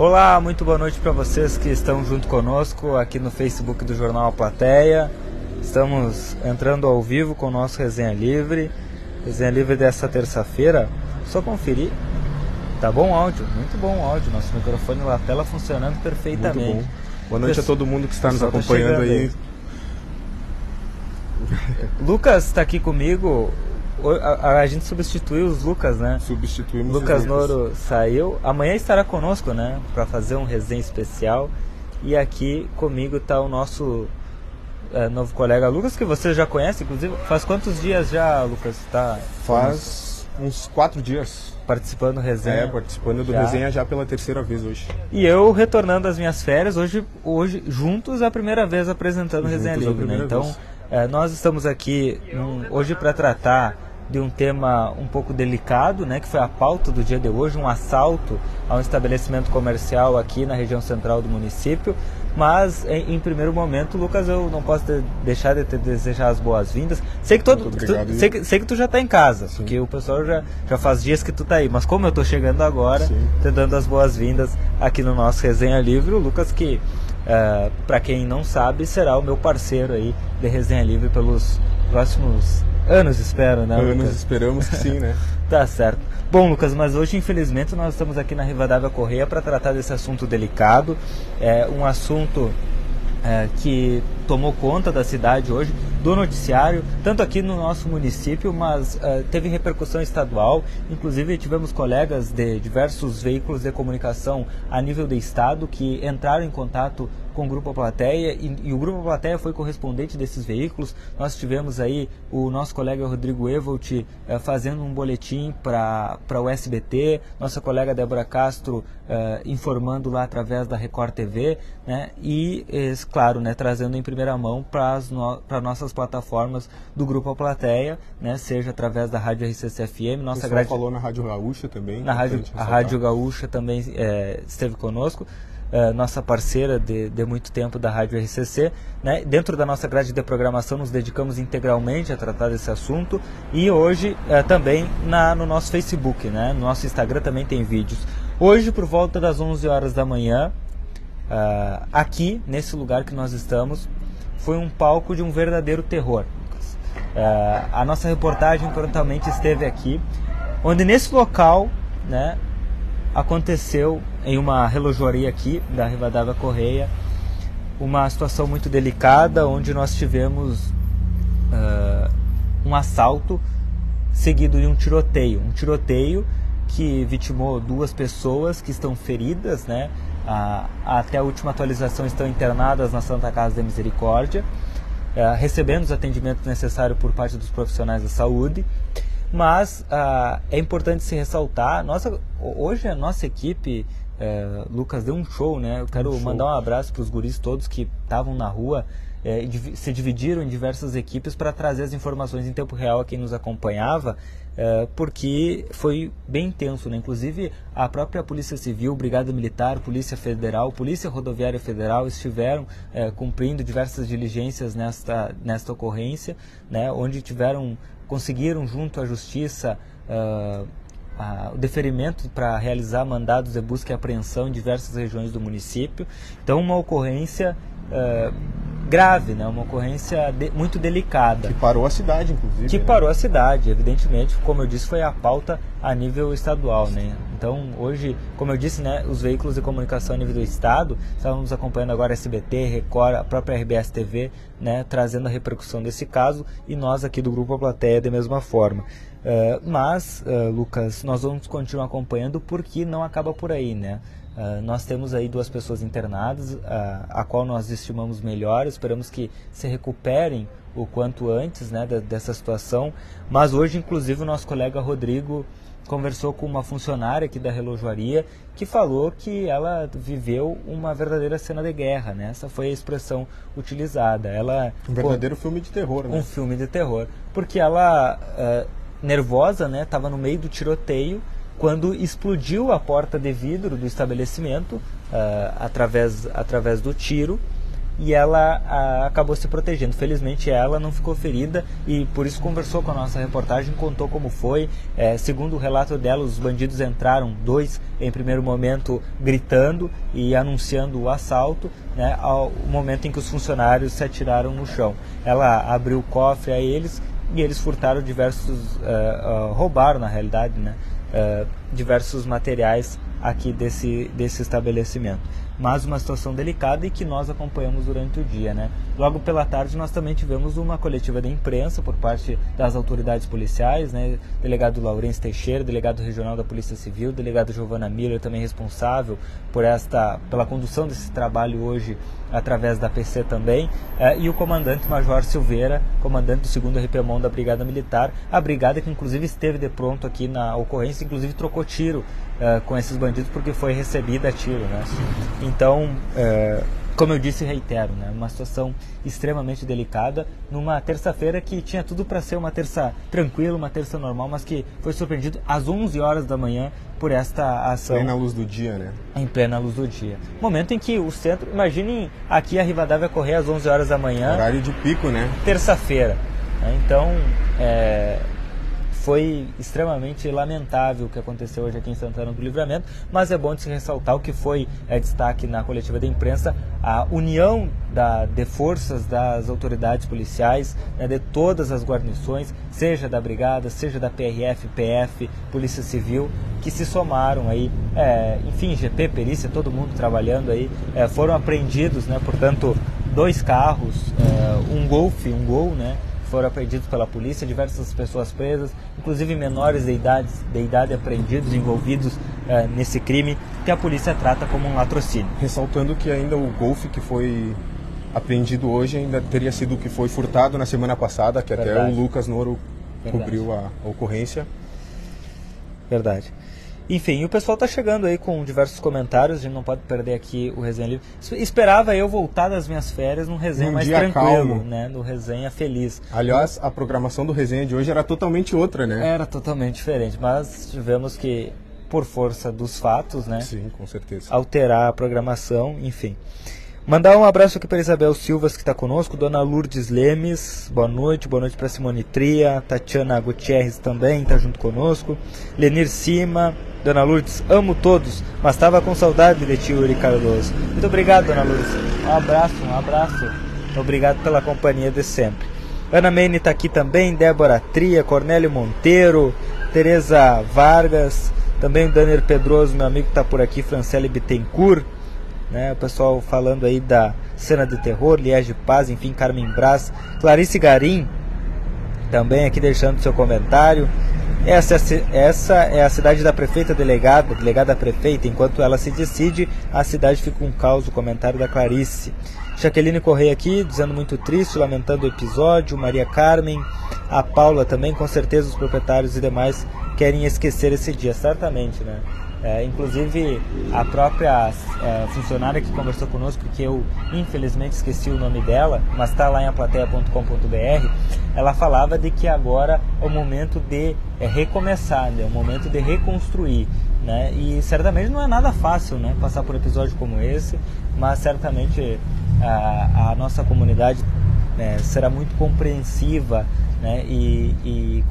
Olá, muito boa noite para vocês que estão junto conosco aqui no Facebook do Jornal A Plateia. Estamos entrando ao vivo com o nosso Resenha Livre. Resenha Livre dessa terça-feira. Só conferir. Tá bom o áudio? Muito bom o áudio. Nosso microfone lapela funcionando perfeitamente. Muito bom. Boa noite a todo mundo que está nos tá acompanhando tá aí. Lucas está aqui comigo. A, a, gente substituiu os Lucas, né? Substituímos Lucas Noro saiu. Amanhã estará conosco, né? Para fazer um resenha especial. E aqui comigo está o nosso é, novo colega Lucas, que você já conhece, inclusive. Faz quantos dias já, Lucas? Tá Faz uns quatro dias. Participando do resenha. É, participando do já. resenha já pela terceira vez hoje. E eu retornando às minhas férias, hoje, hoje juntos a primeira vez apresentando o Resenha Livre, né? Então, é, nós estamos aqui um, hoje para tratar de um tema um pouco delicado, né, que foi a pauta do dia de hoje, um assalto a um estabelecimento comercial aqui na região central do município. Mas, em, em primeiro momento, Lucas, eu não posso de, deixar de te desejar as boas-vindas. Sei que todo, tu, sei, que, sei que tu já está em casa, Sim. porque o pessoal já, já faz dias que tu está aí. Mas como eu estou chegando agora, te dando as boas-vindas aqui no nosso Resenha Livre, o Lucas que, uh, é, para quem não sabe, será o meu parceiro aí de Resenha Livre pelos próximos Anos espero, né? Anos Lucas? esperamos que sim, né? tá certo. Bom, Lucas, mas hoje, infelizmente, nós estamos aqui na Rivadavia Correia para tratar desse assunto delicado. É um assunto é, que tomou conta da cidade hoje, do noticiário, tanto aqui no nosso município, mas uh, teve repercussão estadual. Inclusive, tivemos colegas de diversos veículos de comunicação a nível do estado que entraram em contato com o Grupo Plateia e, e, o Grupo Plateia foi correspondente desses veículos. Nós tivemos aí o nosso colega Rodrigo Evolt uh, fazendo um boletim para o SBT, nossa colega Débora Castro uh, informando lá através da Record TV, né? e, claro, né, trazendo em primeira mão para no, nossas plataformas do Grupo A Plateia, né, seja através da Rádio RCC-FM, nossa grade... falou na Rádio Gaúcha também. Na Rádio, a Rádio Gaúcha também é, esteve conosco. Uh, nossa parceira de, de muito tempo da Rádio RCC. Né? Dentro da nossa grade de programação, nos dedicamos integralmente a tratar desse assunto e hoje uh, também na, no nosso Facebook, né? no nosso Instagram também tem vídeos. Hoje, por volta das 11 horas da manhã, uh, aqui, nesse lugar que nós estamos, foi um palco de um verdadeiro terror. Uh, a nossa reportagem prontamente esteve aqui, onde nesse local, né, aconteceu em uma relojoaria aqui da Rivadavia Correia uma situação muito delicada, onde nós tivemos uh, um assalto seguido de um tiroteio, um tiroteio que vitimou duas pessoas que estão feridas, né? Até a última atualização estão internadas na Santa Casa da Misericórdia, ah, recebendo os atendimentos necessários por parte dos profissionais da saúde. Mas ah, é importante se ressaltar, nossa, hoje a nossa equipe, eh, Lucas, deu um show, né? Eu quero um mandar um abraço para os guris todos que estavam na rua, eh, se dividiram em diversas equipes para trazer as informações em tempo real a quem nos acompanhava é, porque foi bem intenso, né? Inclusive a própria Polícia Civil, Brigada Militar, Polícia Federal, Polícia Rodoviária Federal estiveram é, cumprindo diversas diligências nesta, nesta ocorrência, né? Onde tiveram, conseguiram junto à Justiça uh, o deferimento para realizar mandados de busca e apreensão em diversas regiões do município. Então uma ocorrência grave, né? uma ocorrência de, muito delicada. Que parou a cidade, inclusive. Que né? parou a cidade, evidentemente, como eu disse, foi a pauta a nível estadual. Né? Então, hoje, como eu disse, né, os veículos de comunicação a nível do estado, estávamos acompanhando agora a SBT, Record, a própria RBS TV, né, trazendo a repercussão desse caso, e nós aqui do Grupo A Plateia da mesma forma. Uh, mas, uh, Lucas, nós vamos continuar acompanhando porque não acaba por aí, né? Uh, nós temos aí duas pessoas internadas, uh, a qual nós estimamos melhor, esperamos que se recuperem o quanto antes né, dessa situação. Mas hoje, inclusive, o nosso colega Rodrigo conversou com uma funcionária aqui da relojoaria que falou que ela viveu uma verdadeira cena de guerra, né? Essa foi a expressão utilizada. Ela um verdadeiro pô, filme de terror, né? Um filme de terror, porque ela uh, nervosa, né? Estava no meio do tiroteio quando explodiu a porta de vidro do estabelecimento uh, através, através do tiro, e ela a, acabou se protegendo. Felizmente ela não ficou ferida e por isso conversou com a nossa reportagem, contou como foi. É, segundo o relato dela, os bandidos entraram, dois em primeiro momento gritando e anunciando o assalto, né, ao momento em que os funcionários se atiraram no chão. Ela abriu o cofre a eles e eles furtaram diversos, uh, uh, roubaram na realidade, né, diversos materiais aqui desse, desse estabelecimento mas uma situação delicada e que nós acompanhamos durante o dia. Né? Logo pela tarde nós também tivemos uma coletiva de imprensa por parte das autoridades policiais, né? delegado Laurence Teixeira, delegado regional da Polícia Civil, delegado Giovana Miller, também responsável por esta, pela condução desse trabalho hoje através da PC também, eh, e o comandante Major Silveira, comandante do 2 RPMON da Brigada Militar, a brigada que inclusive esteve de pronto aqui na ocorrência, inclusive trocou tiro eh, com esses bandidos porque foi recebida a tiro. Né? Então, é, como eu disse e reitero, né, uma situação extremamente delicada numa terça-feira que tinha tudo para ser uma terça tranquila, uma terça normal, mas que foi surpreendido às 11 horas da manhã por esta ação. Em plena luz do dia, né? Em plena luz do dia. Momento em que o centro, imaginem aqui a Rivadavia correr às 11 horas da manhã. Horário de pico, né? Terça-feira. Então, é, foi extremamente lamentável o que aconteceu hoje aqui em Santana do Livramento, mas é bom de se ressaltar o que foi é, destaque na coletiva da imprensa, a união da, de forças das autoridades policiais, né, de todas as guarnições, seja da Brigada, seja da PRF, PF, Polícia Civil, que se somaram aí, é, enfim, GP, perícia, todo mundo trabalhando aí, é, foram apreendidos, né, portanto, dois carros, é, um Golf, um Gol, né, foram apreendidos pela polícia, diversas pessoas presas, inclusive menores de idade, de idade apreendidos, envolvidos uh, nesse crime, que a polícia trata como um latrocínio. Ressaltando que ainda o Golf que foi apreendido hoje ainda teria sido o que foi furtado na semana passada, que Verdade. até o Lucas Noro Verdade. cobriu a, a ocorrência. Verdade. Enfim, o pessoal está chegando aí com diversos comentários, a gente não pode perder aqui o resenha livre. Esperava eu voltar das minhas férias num resenha um mais tranquilo, calmo. né? No resenha feliz. Aliás, a programação do resenha de hoje era totalmente outra, né? Era totalmente diferente, mas tivemos que, por força dos fatos, né? Sim, com certeza. Alterar a programação, enfim. Mandar um abraço aqui para Isabel Silvas que está conosco, Dona Lourdes Lemes, boa noite, boa noite para Simone Tria, Tatiana Gutierrez também está junto conosco, Lenir Cima, Dona Lourdes, amo todos, mas estava com saudade de tio Yuri Cardoso. Muito obrigado, Dona Lourdes. Um abraço, um abraço. Obrigado pela companhia de sempre. Ana Meine está aqui também, Débora Tria, Cornélio Monteiro, Tereza Vargas, também o Daniel Pedroso, meu amigo está por aqui, Francele Bittencourt, né, o pessoal falando aí da cena de terror, Liege Paz, enfim, Carmen Brás, Clarice Garim, também aqui deixando seu comentário. Essa, essa é a cidade da prefeita delegada, delegada prefeita. Enquanto ela se decide, a cidade fica um caos. O comentário da Clarice. Jaqueline Correia aqui, dizendo muito triste, lamentando o episódio. Maria Carmen, a Paula também, com certeza os proprietários e demais querem esquecer esse dia, certamente, né? É, inclusive a própria é, funcionária que conversou conosco, que eu infelizmente esqueci o nome dela, mas está lá em aplateia.com.br, ela falava de que agora é o momento de é, recomeçar, né? é o momento de reconstruir. Né? E certamente não é nada fácil né? passar por episódio como esse, mas certamente a, a nossa comunidade né, será muito compreensiva né? e, e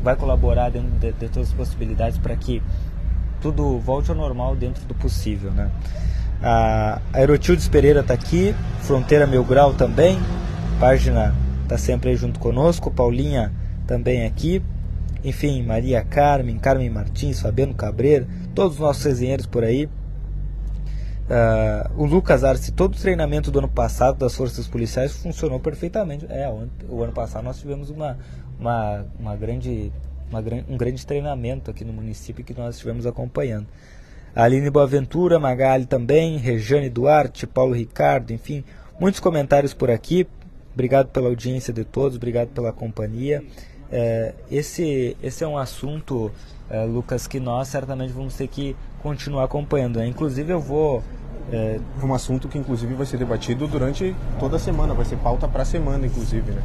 vai colaborar dentro de, de todas as possibilidades para que tudo volte ao normal dentro do possível, né? A Aerotildes Pereira está aqui, Fronteira Mil Grau também, página está sempre aí junto conosco, Paulinha também aqui, enfim, Maria Carmen, Carmen Martins, Fabiano Cabreira, todos os nossos resenheiros por aí. Uh, o Lucas Arce, todo o treinamento do ano passado das forças policiais funcionou perfeitamente. É, o, ano passado nós tivemos uma, uma, uma grande uma, um grande treinamento aqui no município que nós estivemos acompanhando. Aline Boaventura, Magali também, Rejane Duarte, Paulo Ricardo, enfim, muitos comentários por aqui. Obrigado pela audiência de todos, obrigado pela companhia. É, esse, esse é um assunto, é, Lucas, que nós certamente vamos ter que continuar acompanhando. Né? Inclusive eu vou é um assunto que inclusive vai ser debatido durante toda a semana, vai ser pauta para a semana, inclusive, né?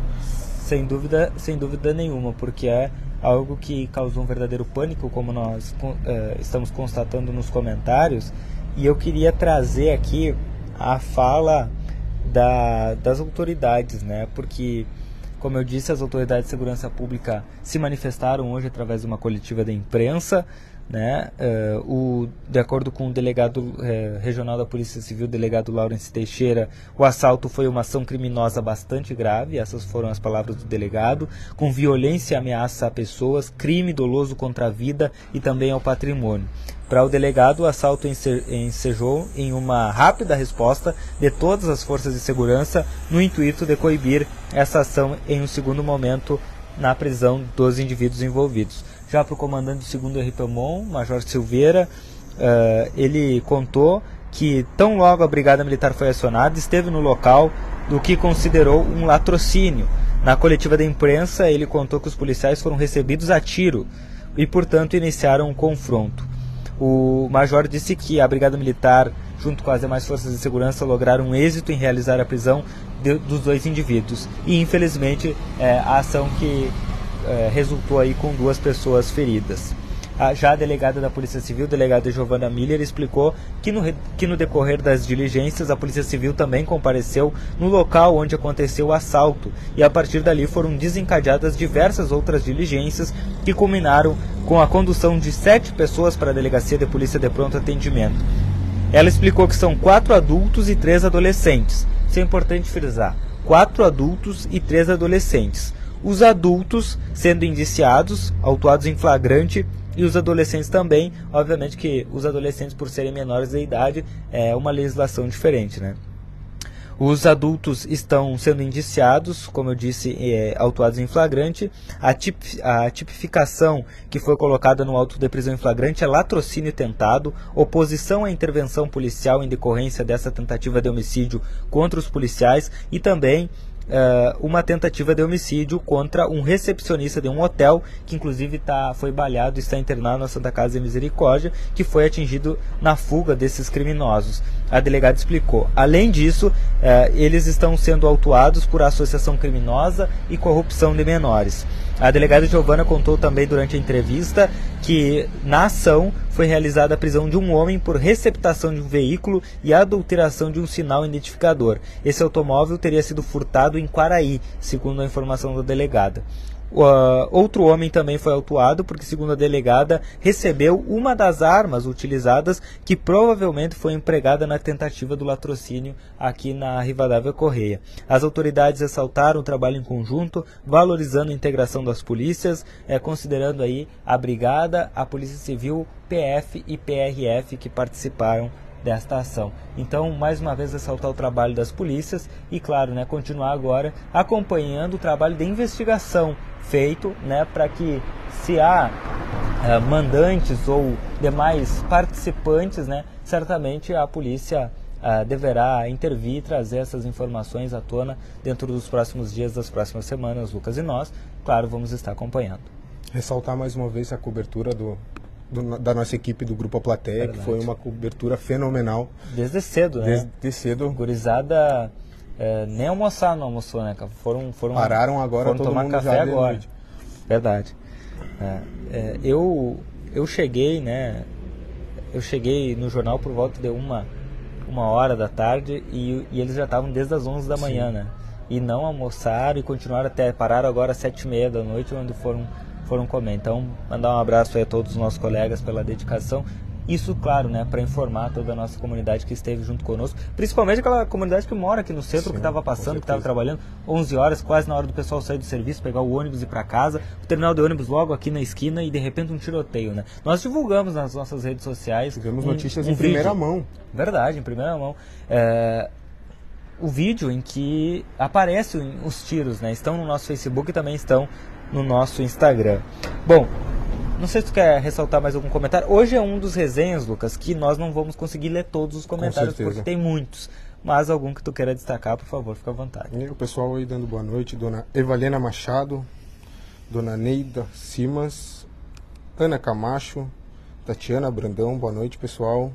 Sem dúvida, sem dúvida nenhuma, porque é algo que causou um verdadeiro pânico, como nós uh, estamos constatando nos comentários. E eu queria trazer aqui a fala da, das autoridades, né? Porque, como eu disse, as autoridades de segurança pública se manifestaram hoje através de uma coletiva da imprensa, né? Uh, o, de acordo com o delegado uh, regional da Polícia Civil, delegado Laurence Teixeira, o assalto foi uma ação criminosa bastante grave, essas foram as palavras do delegado, com violência e ameaça a pessoas, crime doloso contra a vida e também ao patrimônio. Para o delegado, o assalto ensejou em uma rápida resposta de todas as forças de segurança no intuito de coibir essa ação em um segundo momento na prisão dos indivíduos envolvidos. Já para o comandante do 2 RPMON, Major Silveira, uh, ele contou que tão logo a Brigada Militar foi acionada, esteve no local do que considerou um latrocínio. Na coletiva da imprensa, ele contou que os policiais foram recebidos a tiro e, portanto, iniciaram um confronto. O major disse que a Brigada Militar, junto com as demais forças de segurança, lograram um êxito em realizar a prisão de, dos dois indivíduos. E, infelizmente, é, a ação que é, resultou aí com duas pessoas feridas. Já a delegada da Polícia Civil, delegada Giovanna Miller, explicou que no, que no decorrer das diligências a Polícia Civil também compareceu no local onde aconteceu o assalto e a partir dali foram desencadeadas diversas outras diligências que culminaram com a condução de sete pessoas para a Delegacia de Polícia de Pronto Atendimento. Ela explicou que são quatro adultos e três adolescentes. Isso é importante frisar: quatro adultos e três adolescentes os adultos sendo indiciados, autuados em flagrante, e os adolescentes também. Obviamente que os adolescentes, por serem menores de idade, é uma legislação diferente, né? Os adultos estão sendo indiciados, como eu disse, é, autuados em flagrante. A, tip, a, tipificação que foi colocada no auto de prisão em flagrante é latrocínio tentado, oposição à intervenção policial em decorrência dessa tentativa de homicídio contra os policiais e também uh, uma tentativa de homicídio contra um recepcionista de um hotel, que inclusive tá, foi baleado e está internado na Santa Casa de Misericórdia, que foi atingido na fuga desses criminosos. A delegada explicou. Além disso, uh, eles estão sendo autuados por associação criminosa e corrupção de menores. A delegada Giovana contou também durante a entrevista que na ação foi realizada a prisão de um homem por receptação de um veículo e adulteração de um sinal identificador. Esse automóvel teria sido furtado em Quaraí, segundo a informação da delegada. Uh, outro homem também foi autuado porque, segundo a delegada, recebeu uma das armas utilizadas que provavelmente foi empregada na tentativa do latrocínio aqui na Rivadavia Correia. As autoridades ressaltaram o trabalho em conjunto, valorizando a integração das polícias, eh, considerando aí a Brigada, a Polícia Civil, PF e PRF que participaram desta ação. Então, mais uma vez, ressaltar o trabalho das polícias e, claro, né, continuar agora acompanhando o trabalho de investigação feito né, para que, se há uh, mandantes ou demais participantes, né, certamente a polícia uh, deverá intervir e trazer essas informações à tona dentro dos próximos dias, das próximas semanas. Lucas e nós, claro, vamos estar acompanhando. Ressaltar mais uma vez a cobertura do, do, da nossa equipe do Grupo A Plateia, Verdade. que foi uma cobertura fenomenal. Desde cedo, né? Desde cedo. Gurizada é, nem almoçar não almoçou, né, Foram, foram, Pararam agora, foram tomar café agora. Noite. Verdade. É, é, eu, eu cheguei, né? Eu cheguei no jornal por volta de uma, uma hora da tarde e, e eles já estavam desde as 11 da manhã, Sim. né? E não almoçaram e continuaram até, pararam agora às sete e meia da noite, onde foram, foram comer. Então, mandar um abraço a todos os nossos colegas pela dedicação. Isso, claro, né, para informar toda a nossa comunidade que esteve junto conosco, principalmente aquela comunidade que mora aqui no centro, Sim, que estava passando, que estava trabalhando 11 horas, quase na hora do pessoal sair do serviço, pegar o ônibus e ir para casa, o terminal de ônibus logo aqui na esquina e de repente um tiroteio, né? Nós divulgamos nas nossas redes sociais. Tivemos um, notícias um em vídeo. primeira mão. Verdade, em primeira mão. É, o vídeo em que aparecem os tiros, né? Estão no nosso Facebook e também estão no nosso Instagram. Bom, não sei se tu quer ressaltar mais algum comentário. Hoje é um dos resenhas, Lucas, que nós não vamos conseguir ler todos os comentários, porque tem muitos. Mas algum que tu queira destacar, por favor, fica à vontade. E o pessoal aí dando boa noite, dona Evalena Machado, dona Neida Simas, Ana Camacho, Tatiana Brandão, boa noite, pessoal.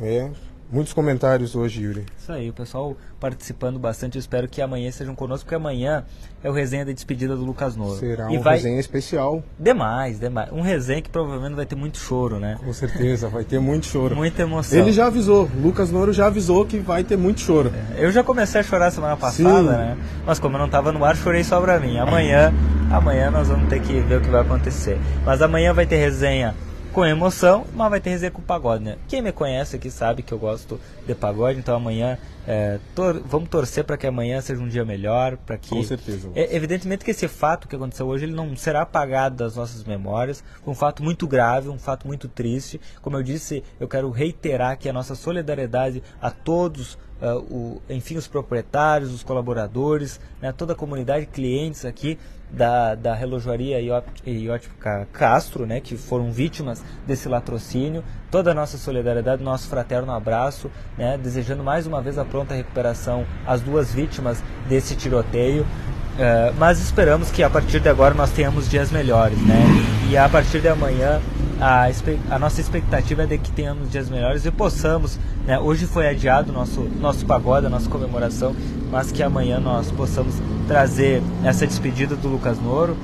É, Muitos comentários hoje, Yuri. Isso aí, o pessoal participando bastante. Eu espero que amanhã estejam conosco, porque amanhã é o resenha da despedida do Lucas Nouro. Será e um vai... resenha especial. Demais, demais. Um resenha que provavelmente vai ter muito choro, né? Com certeza, vai ter muito choro. Muita emoção. Ele já avisou, Lucas Nouro já avisou que vai ter muito choro. É, eu já comecei a chorar semana passada, Sim. né? Mas como eu não estava no ar, chorei só pra mim. Amanhã, amanhã nós vamos ter que ver o que vai acontecer. Mas amanhã vai ter resenha com emoção, mas vai ter resenha com pagode, né? Quem me conhece aqui sabe que eu gosto de pagode, então amanhã é, tor vamos torcer para que amanhã seja um dia melhor, para que com certeza. É, evidentemente que esse fato que aconteceu hoje ele não será apagado das nossas memórias, foi um fato muito grave, um fato muito triste. Como eu disse, eu quero reiterar que a nossa solidariedade a todos Uh, o, enfim, os proprietários, os colaboradores, né, toda a comunidade, clientes aqui da, da relojoaria Iótica Castro, né, que foram vítimas desse latrocínio. Toda a nossa solidariedade, nosso fraterno abraço, né, desejando mais uma vez a pronta recuperação às duas vítimas desse tiroteio. Uh, mas esperamos que a partir de agora nós tenhamos dias melhores, né? E a partir de amanhã a, a nossa expectativa é de que tenhamos dias melhores e possamos, né? Hoje foi adiado nosso nosso pagode, a nossa comemoração, mas que amanhã nós possamos trazer essa despedida do Lucas Noro.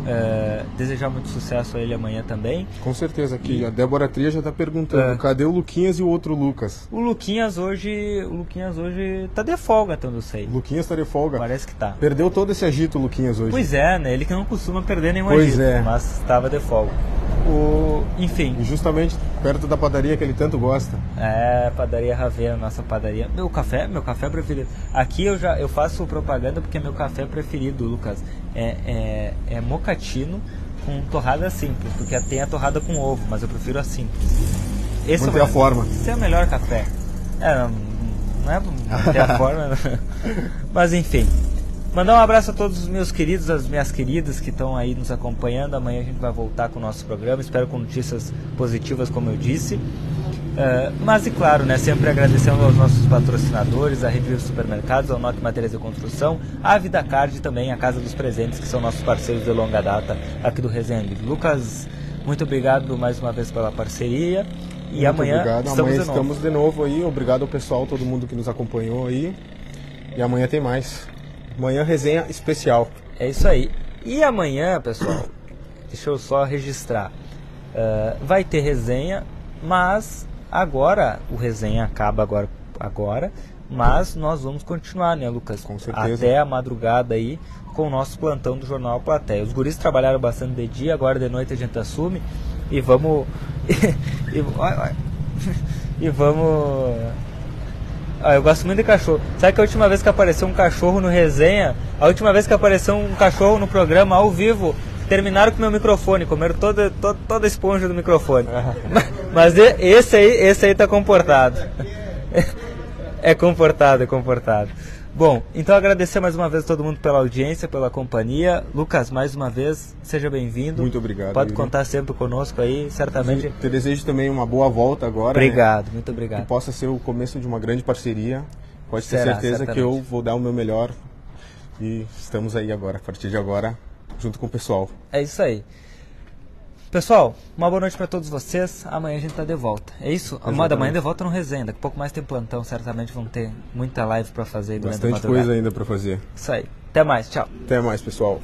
Uh, desejar muito sucesso a ele amanhã também. Com certeza, aqui e... a Débora Tria já está perguntando, uh, cadê o Luquinhas e o outro Lucas? O Luquinhas hoje, o Luquinhas hoje tá de folga, tanto eu sei. O Luquinhas tá de folga. Parece que tá. Perdeu todo esse agito o Luquinhas hoje. Pois é, né? Ele que não costuma perder nenhum pois agito, é. mas estava de folga. O, enfim. E justamente perto da padaria que ele tanto gosta. É, padaria Ravena, nossa padaria. Meu café, meu café preferido. Aqui eu já eu faço propaganda porque é meu café preferido, Lucas. É, é, é mocatino com torrada simples, porque tem a torrada com ovo, mas eu prefiro a simples. Esse manter é a forma. Esse é o melhor café. É, não, é a forma, mas enfim. Mandar um abraço a todos os meus queridos, as minhas queridas que estão aí nos acompanhando. Amanhã a gente vai voltar com o nosso programa. Espero com notícias positivas, como eu disse. Uh, mas e claro, né, sempre agradecendo aos nossos patrocinadores, a Review Supermercados, ao Note Materiais de Construção, a Vida Card e também a Casa dos Presentes, que são nossos parceiros de longa data aqui do Resende. Lucas, muito obrigado mais uma vez pela parceria. E muito amanhã obrigado. estamos, amanhã de, estamos novo. de novo aí. Obrigado ao pessoal, todo mundo que nos acompanhou aí. E amanhã tem mais. Amanhã resenha especial. É isso aí. E amanhã, pessoal, deixa eu só registrar. Uh, vai ter resenha, mas agora o resenha acaba agora, agora, mas nós vamos continuar, né, Lucas? Com certeza. Até a madrugada aí com o nosso plantão do jornal Platéia. Os guris trabalharam bastante de dia, agora de noite a gente assume e vamos e, e, e vamos ah, eu gosto muito de cachorro. Sabe que a última vez que apareceu um cachorro no resenha, a última vez que apareceu um cachorro no programa ao vivo, terminaram com meu microfone, comeram toda, toda, toda a esponja do microfone. Mas esse aí, esse aí tá comportado. É comportado, é comportado. Bom, então agradecer mais uma vez a todo mundo pela audiência, pela companhia. Lucas, mais uma vez, seja bem-vindo. Muito obrigado. Pode Yuri. contar sempre conosco aí, certamente. Te desejo também uma boa volta agora. Obrigado, né? muito obrigado. Que possa ser o começo de uma grande parceria. Pode ter Será, certeza certamente. que eu vou dar o meu melhor. E estamos aí agora, a partir de agora, junto com o pessoal. É isso aí. Pessoal, uma boa noite para todos vocês. Amanhã a gente tá de volta. É isso? Uma da manhã de volta no Resenha. Daqui a pouco mais tem plantão, certamente vão ter muita live para fazer Bastante coisa ainda para fazer. Isso aí. Até mais, tchau. Até mais, pessoal.